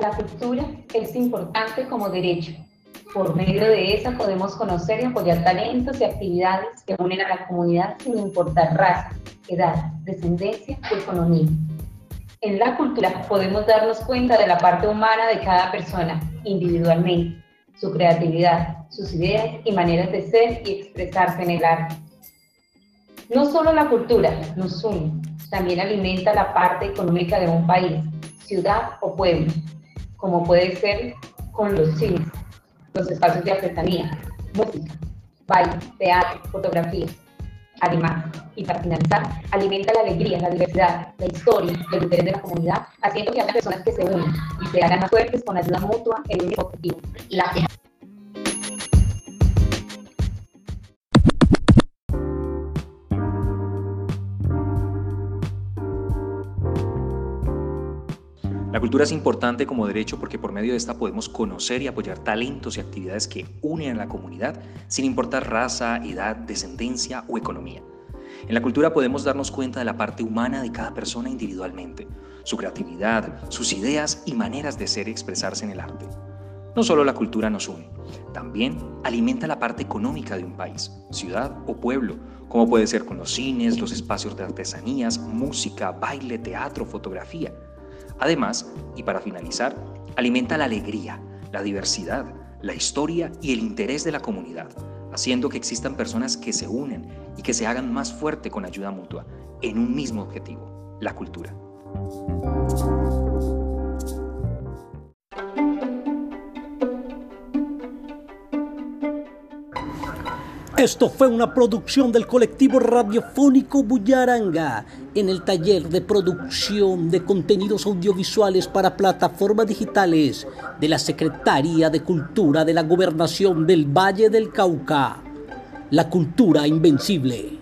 La cultura es importante como derecho. Por medio de esa podemos conocer y apoyar talentos y actividades que unen a la comunidad sin importar raza, edad, descendencia o economía. En la cultura podemos darnos cuenta de la parte humana de cada persona individualmente, su creatividad, sus ideas y maneras de ser y expresarse en el arte. No solo la cultura nos une, también alimenta la parte económica de un país, ciudad o pueblo, como puede ser con los cines, los espacios de artesanía, música, baile, teatro, fotografía. Además, y para finalizar, alimenta la alegría, la diversidad, la historia, el interés de la comunidad, haciendo que haya personas que se unan y se hagan más fuertes con ayuda mutua en un objetivo, la La cultura es importante como derecho porque por medio de esta podemos conocer y apoyar talentos y actividades que unen a la comunidad sin importar raza, edad, descendencia o economía. En la cultura podemos darnos cuenta de la parte humana de cada persona individualmente, su creatividad, sus ideas y maneras de ser y expresarse en el arte. No solo la cultura nos une, también alimenta la parte económica de un país, ciudad o pueblo, como puede ser con los cines, los espacios de artesanías, música, baile, teatro, fotografía. Además, y para finalizar, alimenta la alegría, la diversidad, la historia y el interés de la comunidad, haciendo que existan personas que se unen y que se hagan más fuerte con ayuda mutua en un mismo objetivo, la cultura. Esto fue una producción del colectivo radiofónico Bullaranga en el taller de producción de contenidos audiovisuales para plataformas digitales de la Secretaría de Cultura de la Gobernación del Valle del Cauca. La cultura invencible.